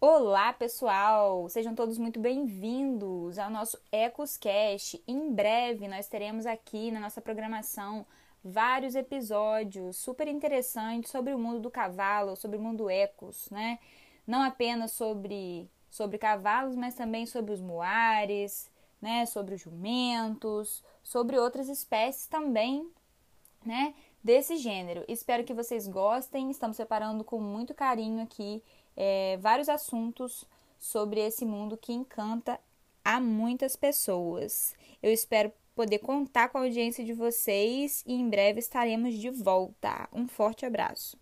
Olá, pessoal! Sejam todos muito bem-vindos ao nosso EcosCast. Em breve nós teremos aqui na nossa programação vários episódios super interessantes sobre o mundo do cavalo, sobre o mundo Ecos, né? Não apenas sobre, sobre cavalos, mas também sobre os muares, né? Sobre os jumentos, sobre outras espécies também, né? Desse gênero. Espero que vocês gostem. Estamos preparando com muito carinho aqui é, vários assuntos sobre esse mundo que encanta a muitas pessoas. Eu espero poder contar com a audiência de vocês e em breve estaremos de volta. Um forte abraço.